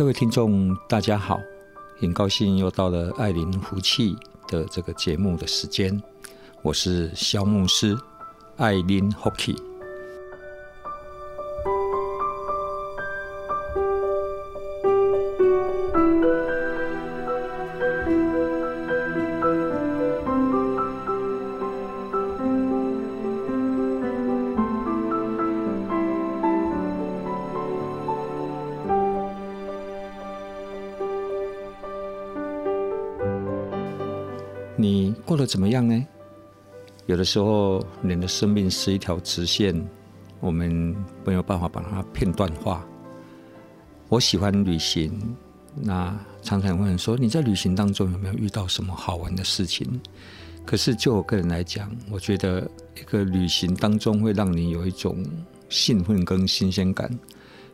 各位听众，大家好，很高兴又到了艾琳福气的这个节目的时间，我是肖牧师，艾琳福过得怎么样呢？有的时候，人的生命是一条直线，我们没有办法把它片段化。我喜欢旅行，那常常有人说，你在旅行当中有没有遇到什么好玩的事情？可是就我个人来讲，我觉得一个旅行当中会让你有一种兴奋跟新鲜感，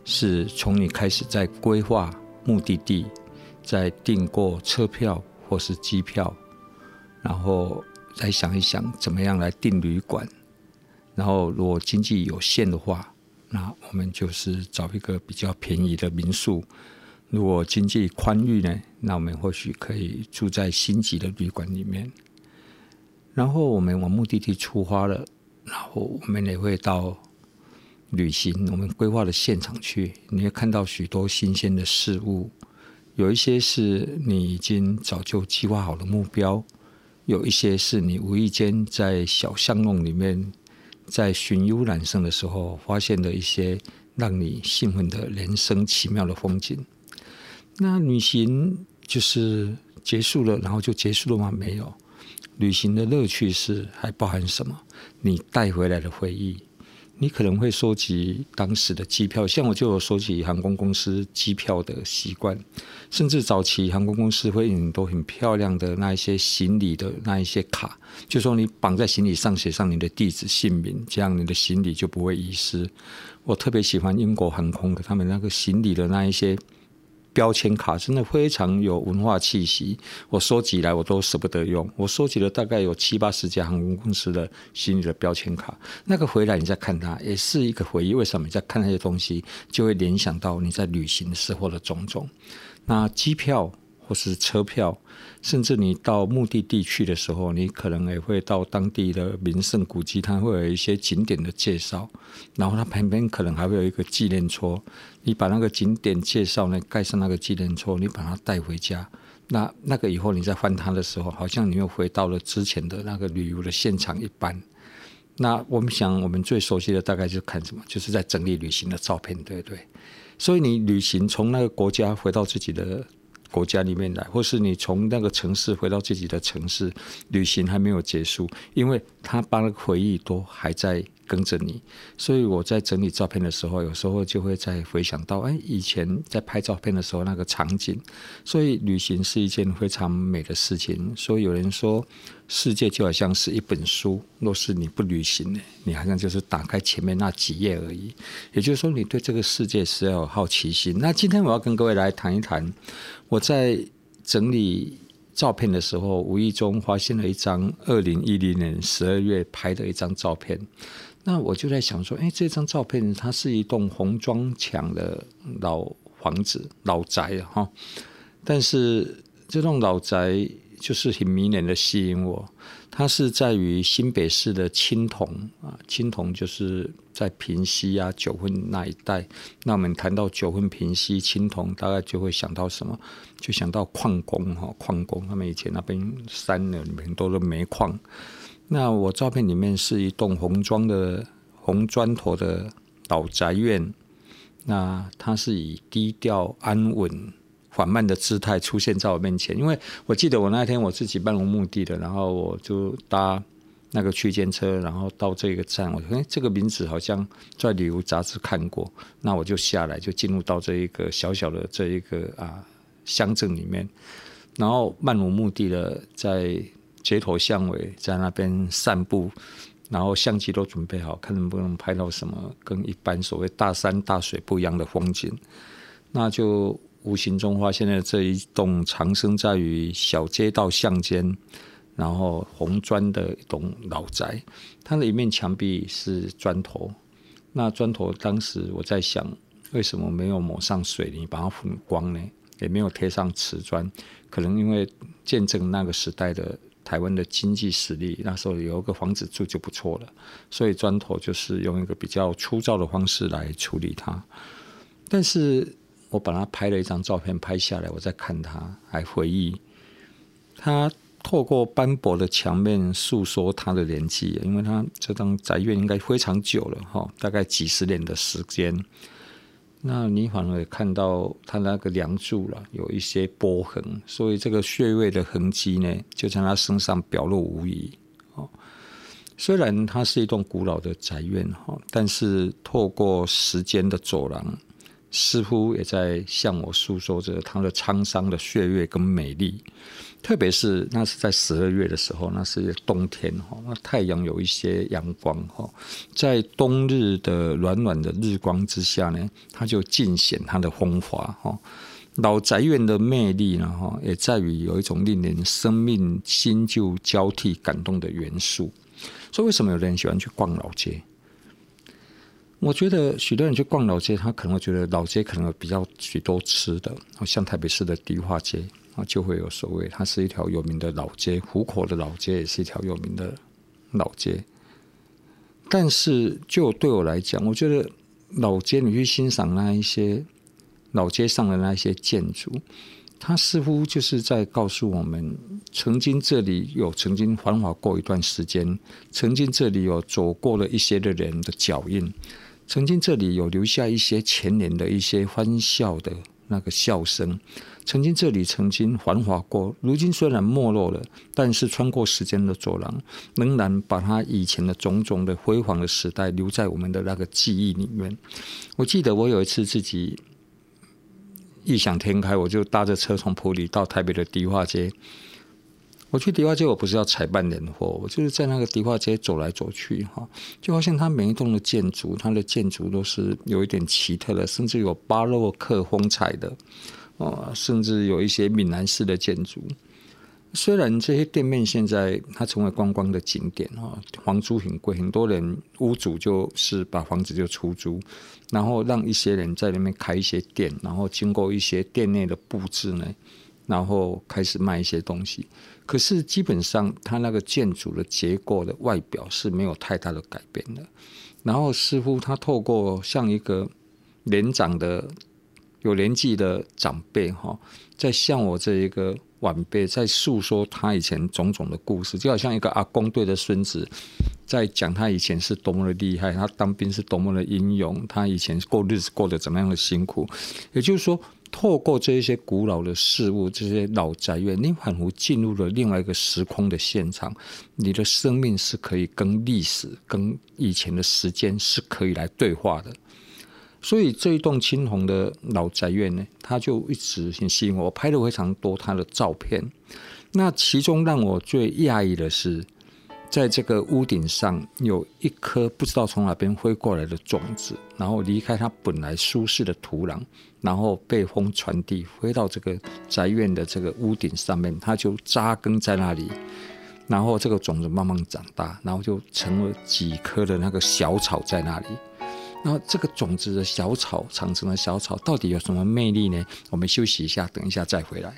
是从你开始在规划目的地，在订购车票或是机票。然后再想一想，怎么样来订旅馆。然后，如果经济有限的话，那我们就是找一个比较便宜的民宿；如果经济宽裕呢，那我们或许可以住在星级的旅馆里面。然后，我们往目的地出发了，然后我们也会到旅行我们规划的现场去，你会看到许多新鲜的事物，有一些是你已经早就计划好的目标。有一些是你无意间在小巷弄里面，在寻幽揽胜的时候发现的一些让你兴奋的人生奇妙的风景。那旅行就是结束了，然后就结束了吗？没有，旅行的乐趣是还包含什么？你带回来的回忆。你可能会收集当时的机票，像我就有收集航空公司机票的习惯，甚至早期航空公司会很多很漂亮的那一些行李的那一些卡，就说你绑在行李上写上你的地址姓名，这样你的行李就不会遗失。我特别喜欢英国航空的他们那个行李的那一些。标签卡真的非常有文化气息，我收集来我都舍不得用。我收集了大概有七八十家航空公司的行李的标签卡，那个回来你再看它，也是一个回忆。为什么你在看那些东西，就会联想到你在旅行时候的种种？那机票。或是车票，甚至你到目的地去的时候，你可能也会到当地的名胜古迹，它会有一些景点的介绍，然后它旁边可能还会有一个纪念戳，你把那个景点介绍呢盖上那个纪念戳，你把它带回家，那那个以后你再翻它的时候，好像你又回到了之前的那个旅游的现场一般。那我们想，我们最熟悉的大概就是看什么，就是在整理旅行的照片，对不对？所以你旅行从那个国家回到自己的。国家里面来，或是你从那个城市回到自己的城市，旅行还没有结束，因为他把那个回忆都还在跟着你。所以我在整理照片的时候，有时候就会再回想到，哎，以前在拍照片的时候那个场景。所以旅行是一件非常美的事情。所以有人说，世界就好像是一本书，若是你不旅行呢，你好像就是打开前面那几页而已。也就是说，你对这个世界是要有好奇心。那今天我要跟各位来谈一谈，我在整理照片的时候，无意中发现了一张二零一零年十二月拍的一张照片。那我就在想说，哎，这张照片它是一栋红砖墙的老房子、老宅哈，但是这栋老宅。就是很迷人的吸引我，它是在于新北市的青铜啊，青铜就是在平溪啊、九份那一带。那我们谈到九份、平溪、青铜，大概就会想到什么？就想到矿工哈，矿工他们以前那边山里面都是煤矿。那我照片里面是一栋红砖的红砖头的老宅院，那它是以低调安稳。缓慢的姿态出现在我面前。因为我记得我那天我自己漫无目的的，然后我就搭那个区间车，然后到这个站，我说：“哎，这个名字好像在旅游杂志看过。”那我就下来，就进入到这一个小小的这一个啊乡镇里面，然后漫无目的的在街头巷尾在那边散步。然后相机都准备好，看能不能拍到什么跟一般所谓大山大水不一样的风景。那就无形中发现了这一栋藏身在于小街道巷间，然后红砖的一栋老宅。它的一面墙壁是砖头，那砖头当时我在想，为什么没有抹上水泥把它粉光呢？也没有贴上瓷砖，可能因为见证那个时代的。台湾的经济实力，那时候有一个房子住就不错了，所以砖头就是用一个比较粗糙的方式来处理它。但是我把它拍了一张照片拍下来，我再看它，还回忆它透过斑驳的墙面诉说它的年纪，因为它这栋宅院应该非常久了哈，大概几十年的时间。那你反而看到他那个梁柱了，有一些波痕，所以这个穴位的痕迹呢，就在他身上表露无遗。哦，虽然它是一栋古老的宅院哈，但是透过时间的走廊，似乎也在向我诉说着他的沧桑的岁月跟美丽。特别是那是在十二月的时候，那是冬天哈，那太阳有一些阳光哈，在冬日的暖暖的日光之下呢，它就尽显它的风华哈。老宅院的魅力呢哈，也在于有一种令人生命新旧交替感动的元素。所以为什么有人喜欢去逛老街？我觉得许多人去逛老街，他可能会觉得老街可能有比较许多吃的，像台北市的迪化街。啊，就会有所谓，它是一条有名的老街，湖口的老街也是一条有名的老街。但是，就对我来讲，我觉得老街你去欣赏那一些老街上的那些建筑，它似乎就是在告诉我们，曾经这里有曾经繁华过一段时间，曾经这里有走过了一些的人的脚印，曾经这里有留下一些前年的一些欢笑的那个笑声。曾经这里曾经繁华过，如今虽然没落了，但是穿过时间的走廊，仍然把它以前的种种的辉煌的时代留在我们的那个记忆里面。我记得我有一次自己异想天开，我就搭着车从普里到台北的迪化街。我去迪化街，我不是要采办年货，我就是在那个迪化街走来走去，哈，就发现它每一栋的建筑，它的建筑都是有一点奇特的，甚至有巴洛克风采的。哦，甚至有一些闽南式的建筑。虽然这些店面现在它成为观光的景点哈，房租很贵，很多人屋主就是把房子就出租，然后让一些人在里面开一些店，然后经过一些店内的布置呢，然后开始卖一些东西。可是基本上它那个建筑的结构的外表是没有太大的改变的。然后似乎他透过像一个年长的。有年纪的长辈哈，在向我这一个晚辈在诉说他以前种种的故事，就好像一个阿公对着孙子在讲他以前是多么的厉害，他当兵是多么的英勇，他以前过日子过得怎么样的辛苦。也就是说，透过这一些古老的事物，这些老宅院，你仿佛进入了另外一个时空的现场，你的生命是可以跟历史、跟以前的时间是可以来对话的。所以这一栋青红的老宅院呢，它就一直很吸引我。我拍了非常多它的照片。那其中让我最讶异的是，在这个屋顶上有一颗不知道从哪边飞过来的种子，然后离开它本来舒适的土壤，然后被风传递飞到这个宅院的这个屋顶上面，它就扎根在那里。然后这个种子慢慢长大，然后就成了几棵的那个小草在那里。那这个种子的小草，长成了小草，到底有什么魅力呢？我们休息一下，等一下再回来。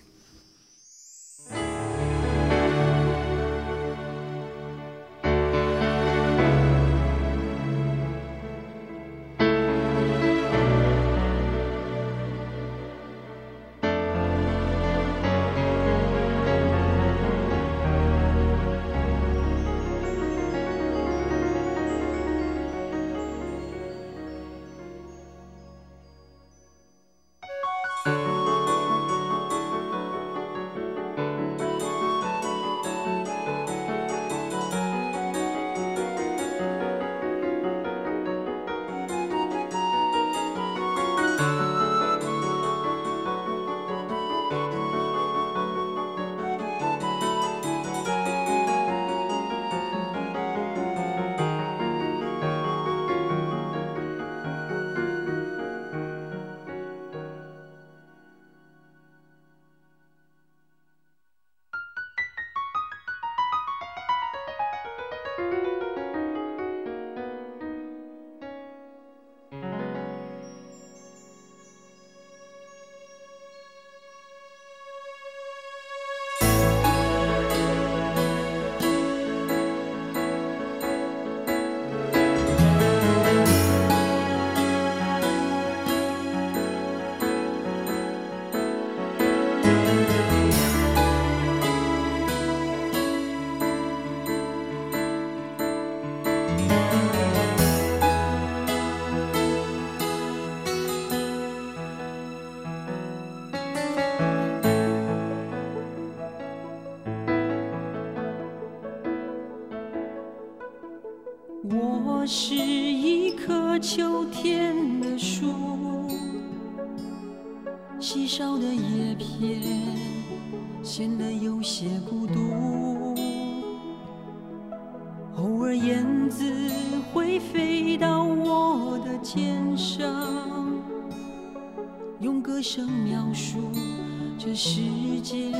世界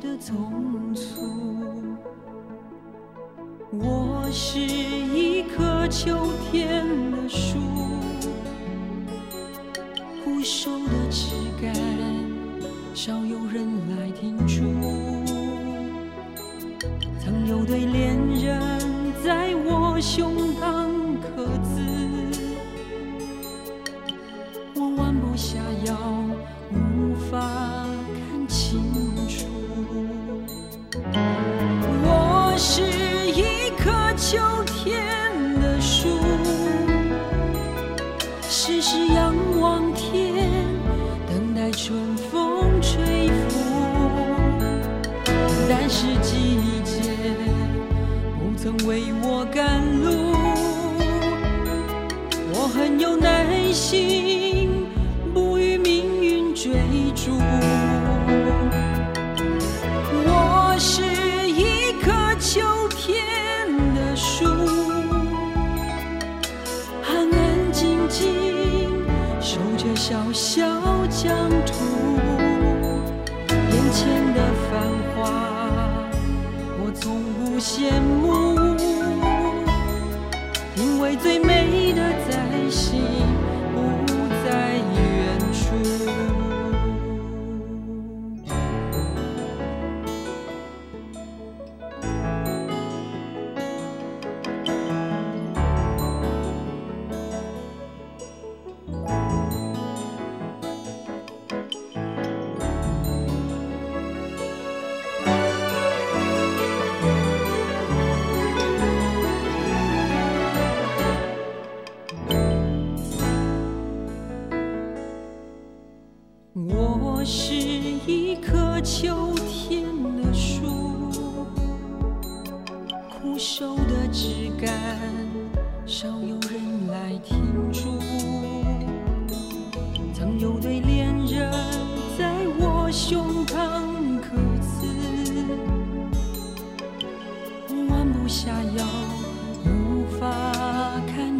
的匆促。我是一棵秋天的树，枯瘦的枝干，少有人来停驻。曾有对恋人在我胸膛为我赶路我很有耐心不与命运追逐。我是一棵秋天的树安安静静守着小小疆土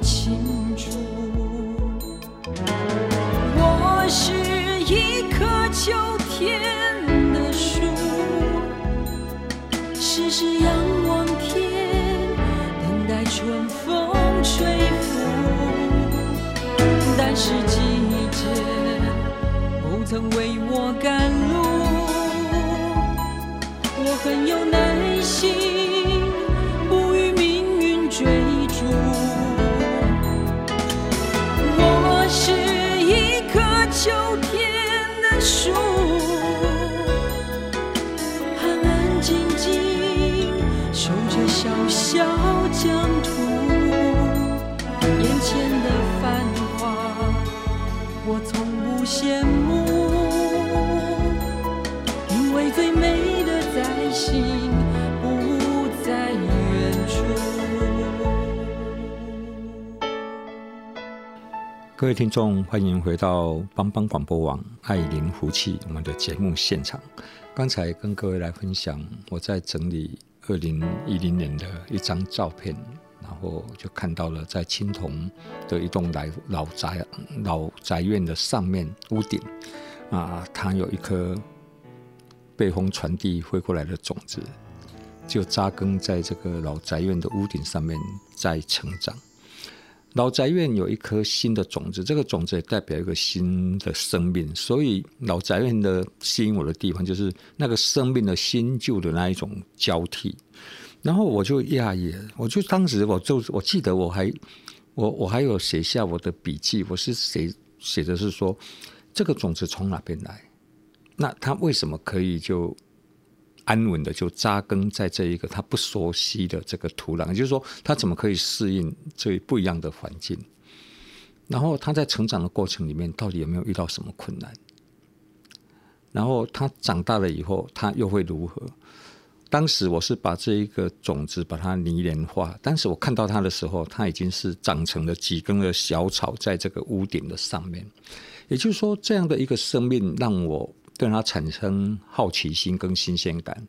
清楚我是一棵秋天的树时时仰望天等待春风吹拂。但是季节不曾为我赶路我很有耐心。各位听众，欢迎回到帮帮广播网爱灵福气我们的节目现场。刚才跟各位来分享，我在整理二零一零年的一张照片，然后就看到了在青铜的一栋老老宅老宅院的上面屋顶啊，它有一颗被风传递飞过来的种子，就扎根在这个老宅院的屋顶上面，在成长。老宅院有一颗新的种子，这个种子也代表一个新的生命。所以老宅院的吸引我的地方，就是那个生命的新旧的那一种交替。然后我就讶异，我就当时我就我记得我还我我还有写下我的笔记，我是写写的是说，这个种子从哪边来？那它为什么可以就？安稳的就扎根在这一个他不熟悉的这个土壤，也就是说，他怎么可以适应这不一样的环境？然后他在成长的过程里面，到底有没有遇到什么困难？然后他长大了以后，他又会如何？当时我是把这一个种子把它泥莲化，当时我看到它的时候，它已经是长成了几根的小草在这个屋顶的上面。也就是说，这样的一个生命让我对它产生好奇心跟新鲜感。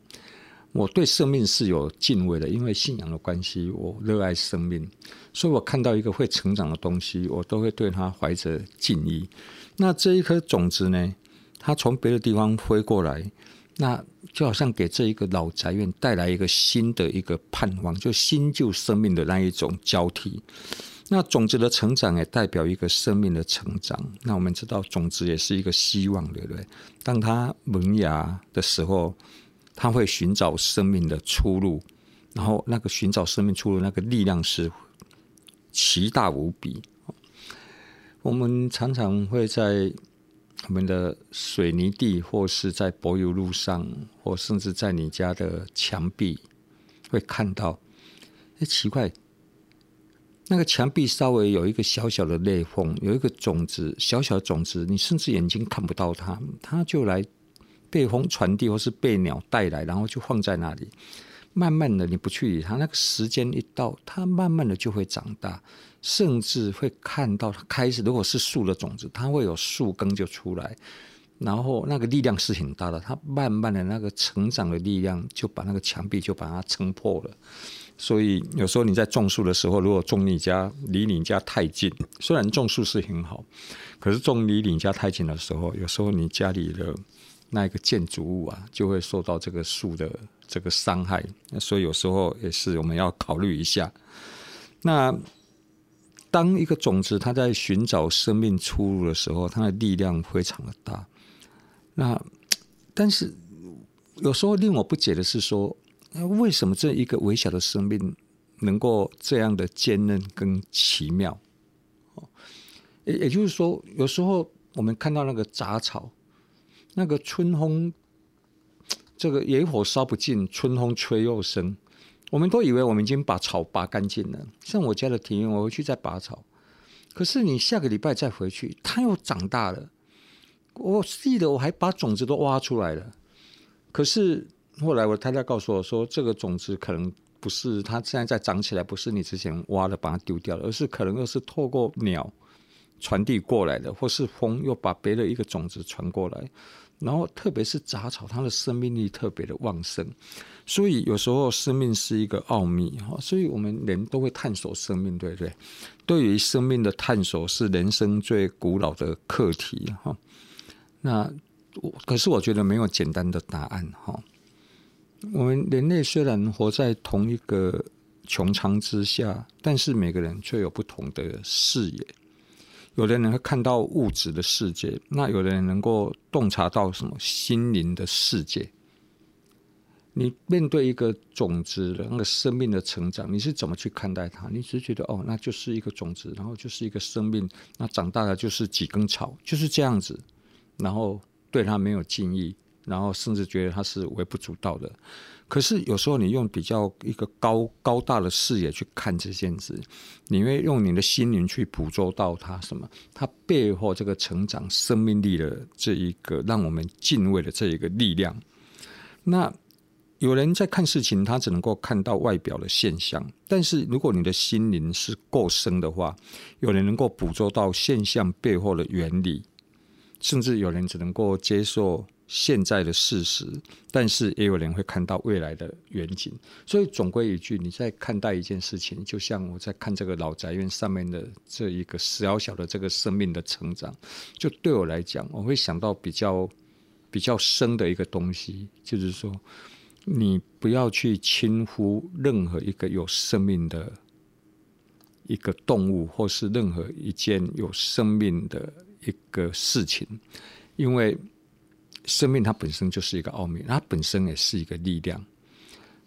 我对生命是有敬畏的，因为信仰的关系，我热爱生命，所以我看到一个会成长的东西，我都会对它怀着敬意。那这一颗种子呢，它从别的地方飞过来，那就好像给这一个老宅院带来一个新的一个盼望，就新旧生命的那一种交替。那种子的成长也代表一个生命的成长。那我们知道，种子也是一个希望，对不对？当它萌芽的时候。它会寻找生命的出路，然后那个寻找生命出路那个力量是奇大无比。我们常常会在我们的水泥地，或是在柏油路上，或甚至在你家的墙壁，会看到，哎，奇怪，那个墙壁稍微有一个小小的裂缝，有一个种子，小小的种子，你甚至眼睛看不到它，它就来。被风传递，或是被鸟带来，然后就放在那里。慢慢的，你不去理它，那个时间一到，它慢慢的就会长大，甚至会看到它开始。如果是树的种子，它会有树根就出来，然后那个力量是很大的。它慢慢的那个成长的力量，就把那个墙壁就把它撑破了。所以有时候你在种树的时候，如果种你家离你家太近，虽然种树是很好，可是种离你家太近的时候，有时候你家里的。那一个建筑物啊，就会受到这个树的这个伤害，所以有时候也是我们要考虑一下。那当一个种子它在寻找生命出路的时候，它的力量非常的大。那但是有时候令我不解的是说，那为什么这一个微小的生命能够这样的坚韧跟奇妙？哦也也就是说，有时候我们看到那个杂草。那个春风，这个野火烧不尽，春风吹又生。我们都以为我们已经把草拔干净了。像我家的庭院，我回去再拔草。可是你下个礼拜再回去，它又长大了。我记得我还把种子都挖出来了。可是后来我太太告诉我说，这个种子可能不是它现在在长起来，不是你之前挖的把它丢掉了，而是可能又是透过鸟传递过来的，或是风又把别的一个种子传过来。然后，特别是杂草，它的生命力特别的旺盛，所以有时候生命是一个奥秘哈。所以我们人都会探索生命，对不对？对于生命的探索是人生最古老的课题哈。那我可是我觉得没有简单的答案哈。我们人类虽然活在同一个穹苍之下，但是每个人却有不同的视野。有的人会看到物质的世界，那有的人能够洞察到什么心灵的世界。你面对一个种子的那个生命的成长，你是怎么去看待它？你只是觉得哦，那就是一个种子，然后就是一个生命，那长大了就是几根草，就是这样子，然后对它没有敬意，然后甚至觉得它是微不足道的。可是有时候你用比较一个高高大的视野去看这件事，你会用你的心灵去捕捉到它什么？它背后这个成长生命力的这一个让我们敬畏的这一个力量。那有人在看事情，他只能够看到外表的现象，但是如果你的心灵是够深的话，有人能够捕捉到现象背后的原理，甚至有人只能够接受。现在的事实，但是也有人会看到未来的远景，所以总归一句，你在看待一件事情，就像我在看这个老宅院上面的这一个小小的这个生命的成长，就对我来讲，我会想到比较比较深的一个东西，就是说，你不要去轻忽任何一个有生命的一个动物，或是任何一件有生命的一个事情，因为。生命它本身就是一个奥秘，它本身也是一个力量。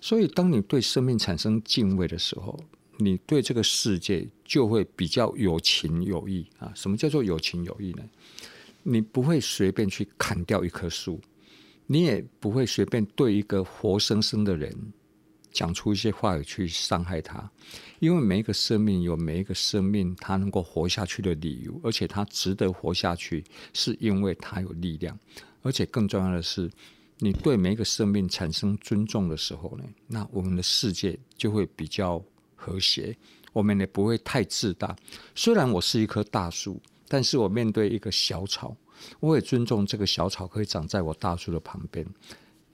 所以，当你对生命产生敬畏的时候，你对这个世界就会比较有情有义啊。什么叫做有情有义呢？你不会随便去砍掉一棵树，你也不会随便对一个活生生的人讲出一些话语去伤害他，因为每一个生命有每一个生命他能够活下去的理由，而且他值得活下去，是因为他有力量。而且更重要的是，你对每一个生命产生尊重的时候呢，那我们的世界就会比较和谐，我们也不会太自大。虽然我是一棵大树，但是我面对一个小草，我也尊重这个小草可以长在我大树的旁边。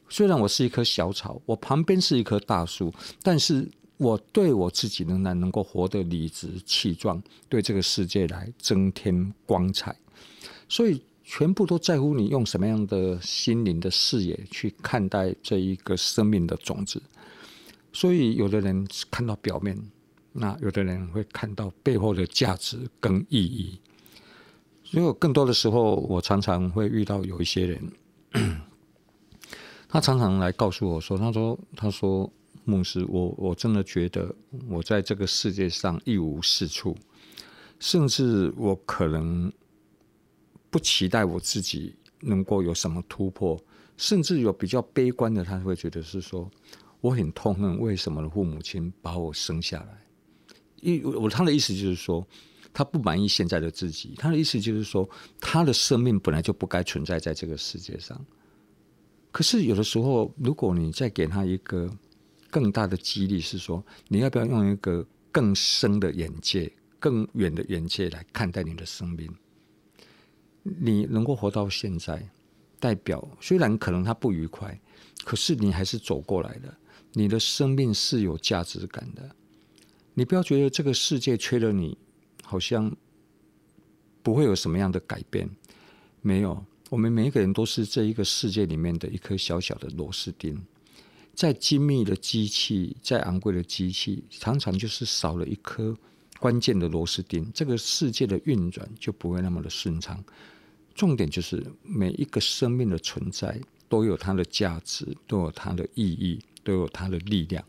虽然我是一棵小草，我旁边是一棵大树，但是我对我自己仍然能够活得理直气壮，对这个世界来增添光彩。所以，全部都在乎你用什么样的心灵的视野去看待这一个生命的种子。所以，有的人看到表面，那有的人会看到背后的价值跟意义。所以，更多的时候，我常常会遇到有一些人，他常常来告诉我说：“他说，他说，牧师，我我真的觉得我在这个世界上一无是处，甚至我可能不期待我自己能够有什么突破，甚至有比较悲观的，他会觉得是说，我很痛恨为什么父母亲把我生下来。因我他的意思就是说。”他不满意现在的自己，他的意思就是说，他的生命本来就不该存在在这个世界上。可是有的时候，如果你再给他一个更大的激励，是说，你要不要用一个更深的眼界、更远的眼界来看待你的生命？你能够活到现在，代表虽然可能他不愉快，可是你还是走过来的。你的生命是有价值感的。你不要觉得这个世界缺了你。好像不会有什么样的改变，没有。我们每一个人都是这一个世界里面的一颗小小的螺丝钉。再精密的机器，再昂贵的机器，常常就是少了一颗关键的螺丝钉，这个世界的运转就不会那么的顺畅。重点就是每一个生命的存在都有它的价值，都有它的意义，都有它的力量。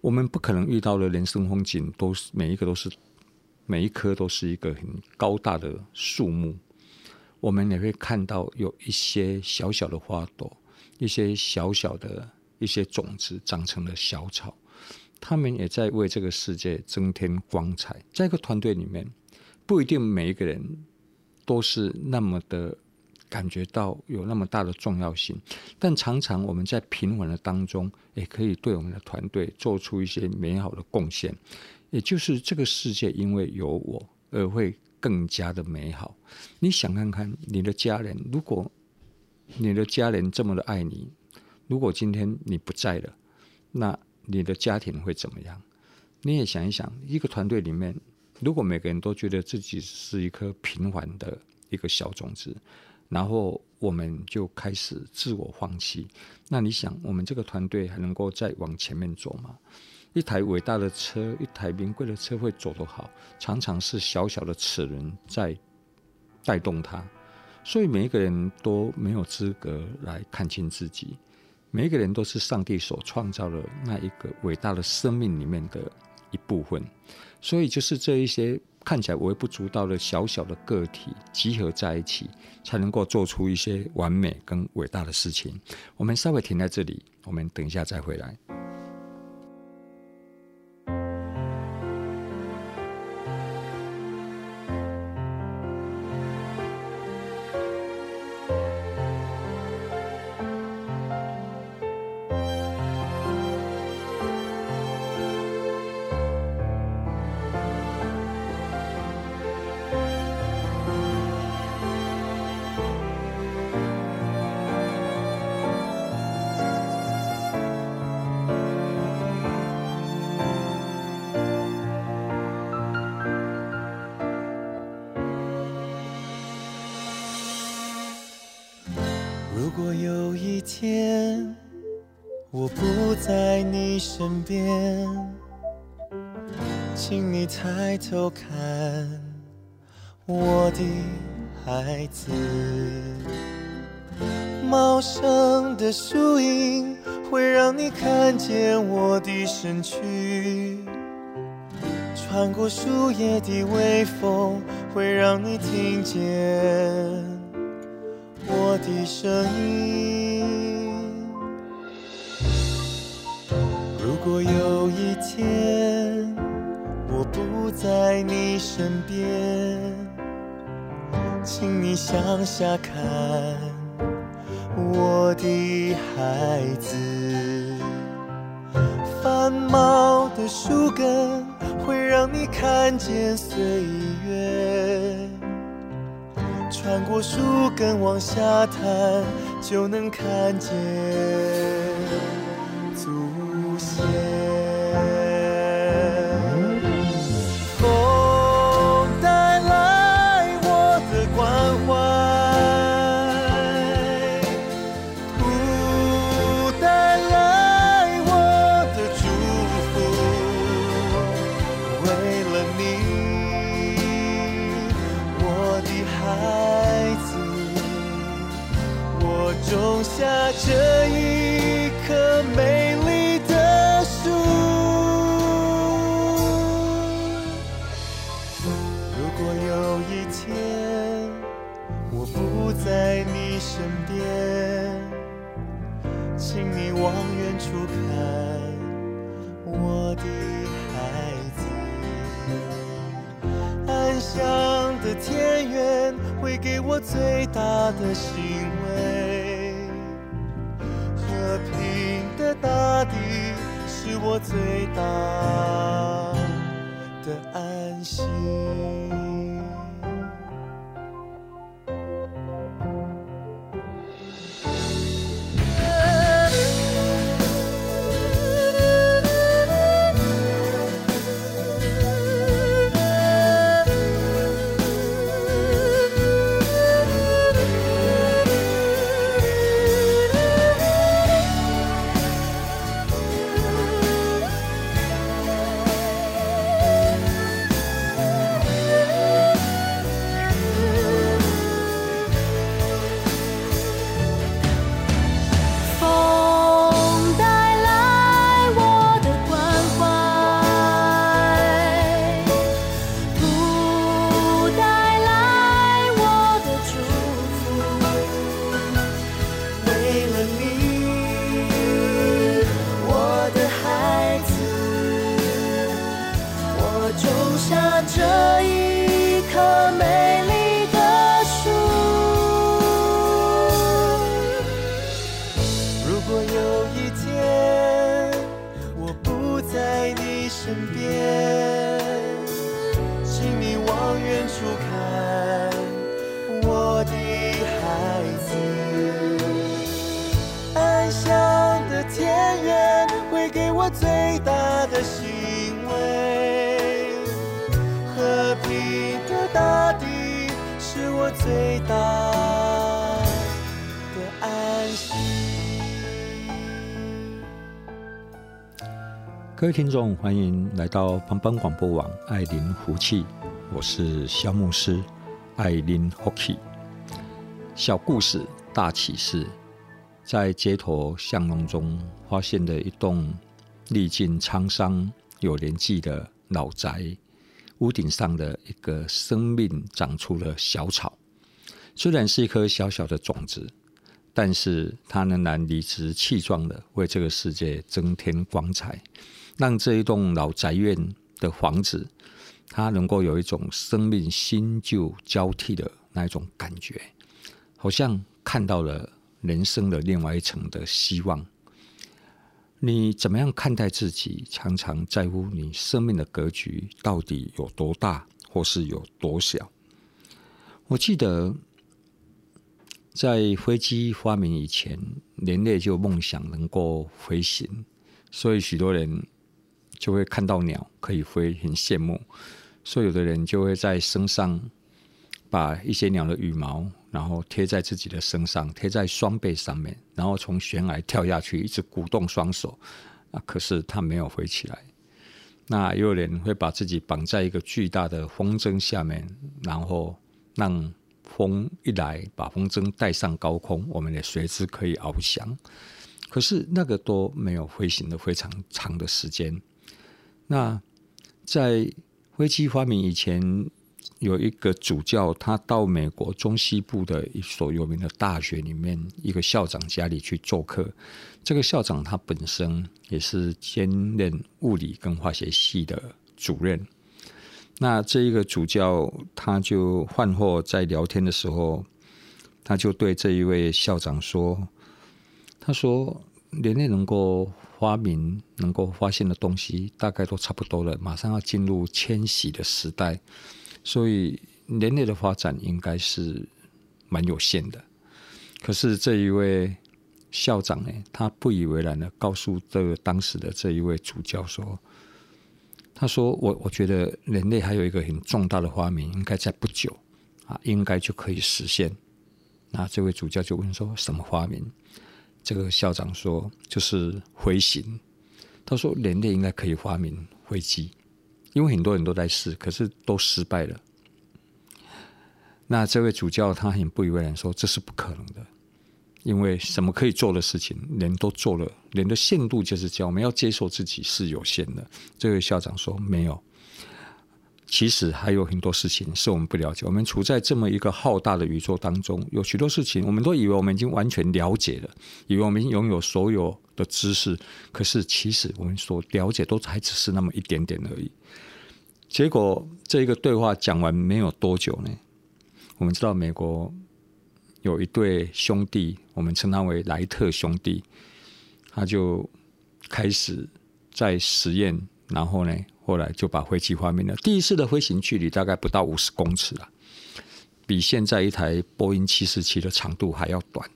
我们不可能遇到的人生风景都是每一个都是。每一棵都是一个很高大的树木，我们也会看到有一些小小的花朵，一些小小的一些种子长成了小草，他们也在为这个世界增添光彩。在一个团队里面，不一定每一个人都是那么的感觉到有那么大的重要性，但常常我们在平稳的当中，也可以对我们的团队做出一些美好的贡献。也就是这个世界，因为有我而会更加的美好。你想看看你的家人，如果你的家人这么的爱你，如果今天你不在了，那你的家庭会怎么样？你也想一想，一个团队里面，如果每个人都觉得自己是一颗平凡的一个小种子，然后我们就开始自我放弃，那你想，我们这个团队还能够再往前面走吗？一台伟大的车，一台名贵的车会走得好，常常是小小的齿轮在带动它。所以每一个人都没有资格来看清自己，每一个人都是上帝所创造的那一个伟大的生命里面的一部分。所以就是这一些看起来微不足道的小小的个体集合在一起，才能够做出一些完美跟伟大的事情。我们稍微停在这里，我们等一下再回来。穿过树叶的微风会让你听见我的声音。如果有一天我不在你身边，请你向下看我的孩子。繁茂的树根会让你看见岁月。穿过树根往下探，就能看见各位听众，欢迎来到帮帮广播网爱邻福气，我是肖牧师，爱邻福气。小故事大启示，在街头巷弄中发现的一栋历尽沧桑、有年纪的老宅，屋顶上的一个生命长出了小草。虽然是一颗小小的种子，但是它仍然理直气壮的为这个世界增添光彩，让这一栋老宅院的房子，它能够有一种生命新旧交替的那一种感觉，好像看到了人生的另外一层的希望。你怎么样看待自己？常常在乎你生命的格局到底有多大，或是有多小？我记得。在飞机发明以前，人类就梦想能够飞行，所以许多人就会看到鸟可以飞，很羡慕。所以有的人就会在身上把一些鸟的羽毛，然后贴在自己的身上，贴在双背上面，然后从悬崖跳下去，一直鼓动双手。啊，可是它没有飞起来。那也有人会把自己绑在一个巨大的风筝下面，然后让。风一来，把风筝带上高空，我们也随之可以翱翔。可是那个都没有飞行的非常长的时间。那在飞机发明以前，有一个主教，他到美国中西部的一所有名的大学里面，一个校长家里去做客。这个校长他本身也是兼任物理跟化学系的主任。那这一个主教，他就饭后在聊天的时候，他就对这一位校长说：“他说人类能够发明、能够发现的东西，大概都差不多了，马上要进入迁徙的时代，所以人类的发展应该是蛮有限的。可是这一位校长呢，他不以为然的告诉这个当时的这一位主教说：“他说我我觉得人类还有一个很重大的发明，应该在不久啊，应该就可以实现。”那这位主教就问说：“什么发明？”这个校长说：“就是飞行。”他说：“人类应该可以发明飞机，因为很多人都在试，可是都失败了。”那这位主教他很不以为然，说：“这是不可能的，因为什么可以做的事情，人都做了，人的限度就是这样，我们要接受自己是有限的。”这位校长说：“没有。”其实还有很多事情是我们不了解。我们处在这么一个浩大的宇宙当中，有许多事情，我们都以为我们已经完全了解了，以为我们拥有所有的知识。可是，其实我们所了解都还只是那么一点点而已。结果，这一个对话讲完没有多久呢，我们知道美国有一对兄弟，我们称他为莱特兄弟，他就开始在实验，然后呢，后来就把飞机发明了。第一次的飞行距离大概不到五十公尺啊，比现在一台波音七四七的长度还要短。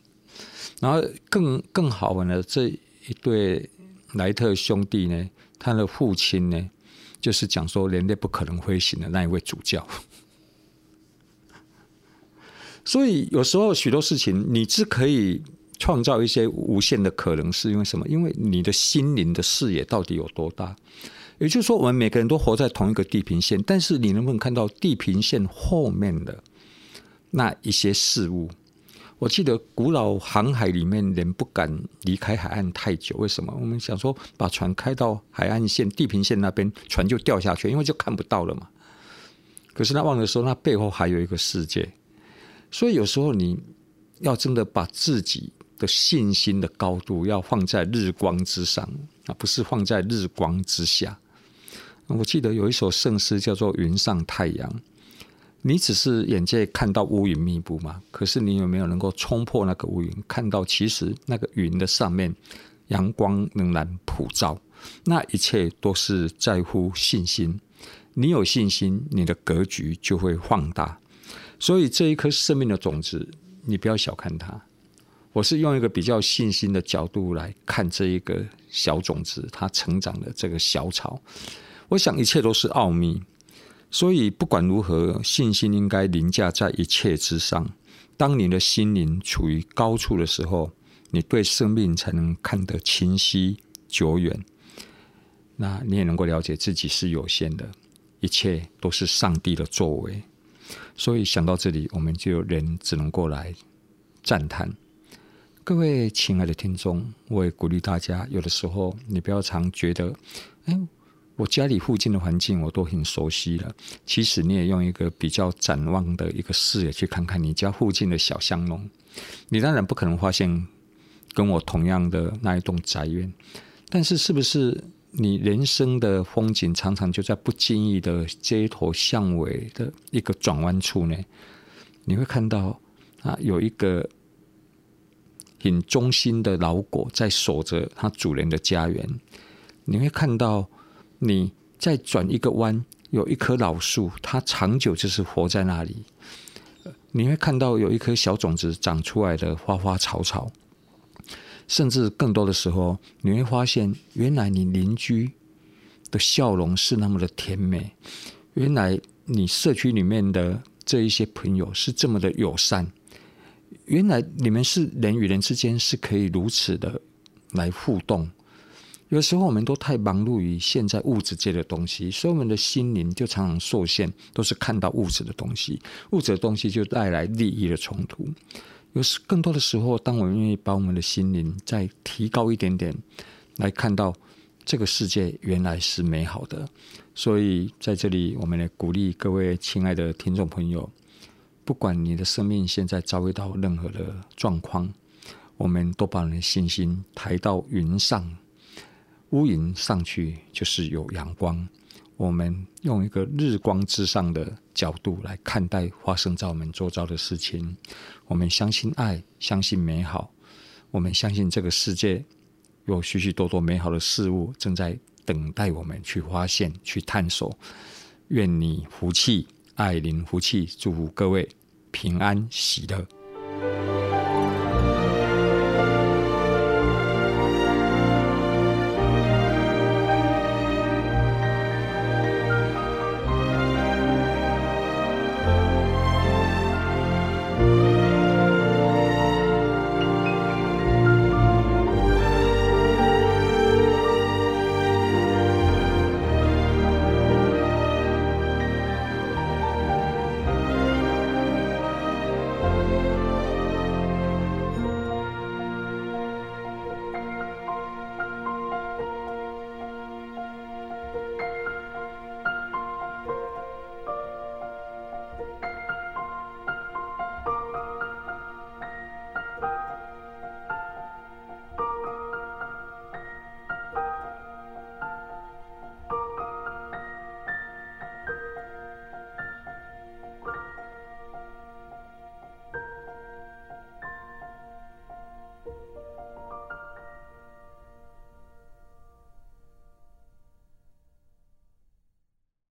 然后更更好玩的这一对莱特兄弟呢，他的父亲呢，就是讲说人类不可能飞行的那一位主教。所以有时候许多事情，你只可以创造一些无限的可能，是因为什么？因为你的心灵的视野到底有多大？也就是说，我们每个人都活在同一个地平线，但是你能不能看到地平线后面的那一些事物？我记得古老航海里面人不敢离开海岸太久，为什么？我们想说把船开到海岸线、地平线那边，船就掉下去，因为就看不到了嘛。可是他忘了说，那背后还有一个世界。所以有时候你要真的把自己的信心的高度要放在日光之上，而不是放在日光之下。我记得有一首圣诗叫做《云上太阳》，你只是眼界看到乌云密布嘛？可是你有没有能够冲破那个乌云，看到其实那个云的上面阳光仍然普照？那一切都是在乎信心。你有信心，你的格局就会放大。所以这一颗生命的种子，你不要小看它。我是用一个比较信心的角度来看这一个小种子，它成长的这个小草。我想一切都是奥秘，所以不管如何，信心应该凌驾在一切之上。当你的心灵处于高处的时候，你对生命才能看得清晰久远。那你也能够了解自己是有限的，一切都是上帝的作为。所以想到这里，我们就人只能过来赞叹。各位亲爱的听众，我也鼓励大家，有的时候你不要常觉得，哎。我家里附近的环境我都很熟悉了。其实你也用一个比较展望的一个视野去看看你家附近的小巷弄，你当然不可能发现跟我同样的那一栋宅院。但是，是不是你人生的风景常常就在不经意的街头巷尾的一个转弯处呢？你会看到啊，有一个很忠心的老狗在守着它主人的家园。你会看到。你再转一个弯，有一棵老树，它长久就是活在那里。你会看到有一颗小种子长出来的花花草草，甚至更多的时候，你会发现，原来你邻居的笑容是那么的甜美，原来你社区里面的这一些朋友是这么的友善，原来你们是人与人之间是可以如此的来互动。有时候我们都太忙碌于现在物质界的东西，所以我们的心灵就常常受限，都是看到物质的东西，物质的东西就带来利益的冲突。有时更多的时候，当我们愿意把我们的心灵再提高一点点，来看到这个世界原来是美好的。所以在这里，我们来鼓励各位亲爱的听众朋友，不管你的生命现在遭遇到任何的状况，我们都把你的信心抬到云上。乌云上去就是有阳光，我们用一个日光之上的角度来看待发生在我们周遭的事情。我们相信爱，相信美好，我们相信这个世界有许许多多美好的事物正在等待我们去发现、去探索。愿你福气，爱邻福气，祝福各位平安喜乐。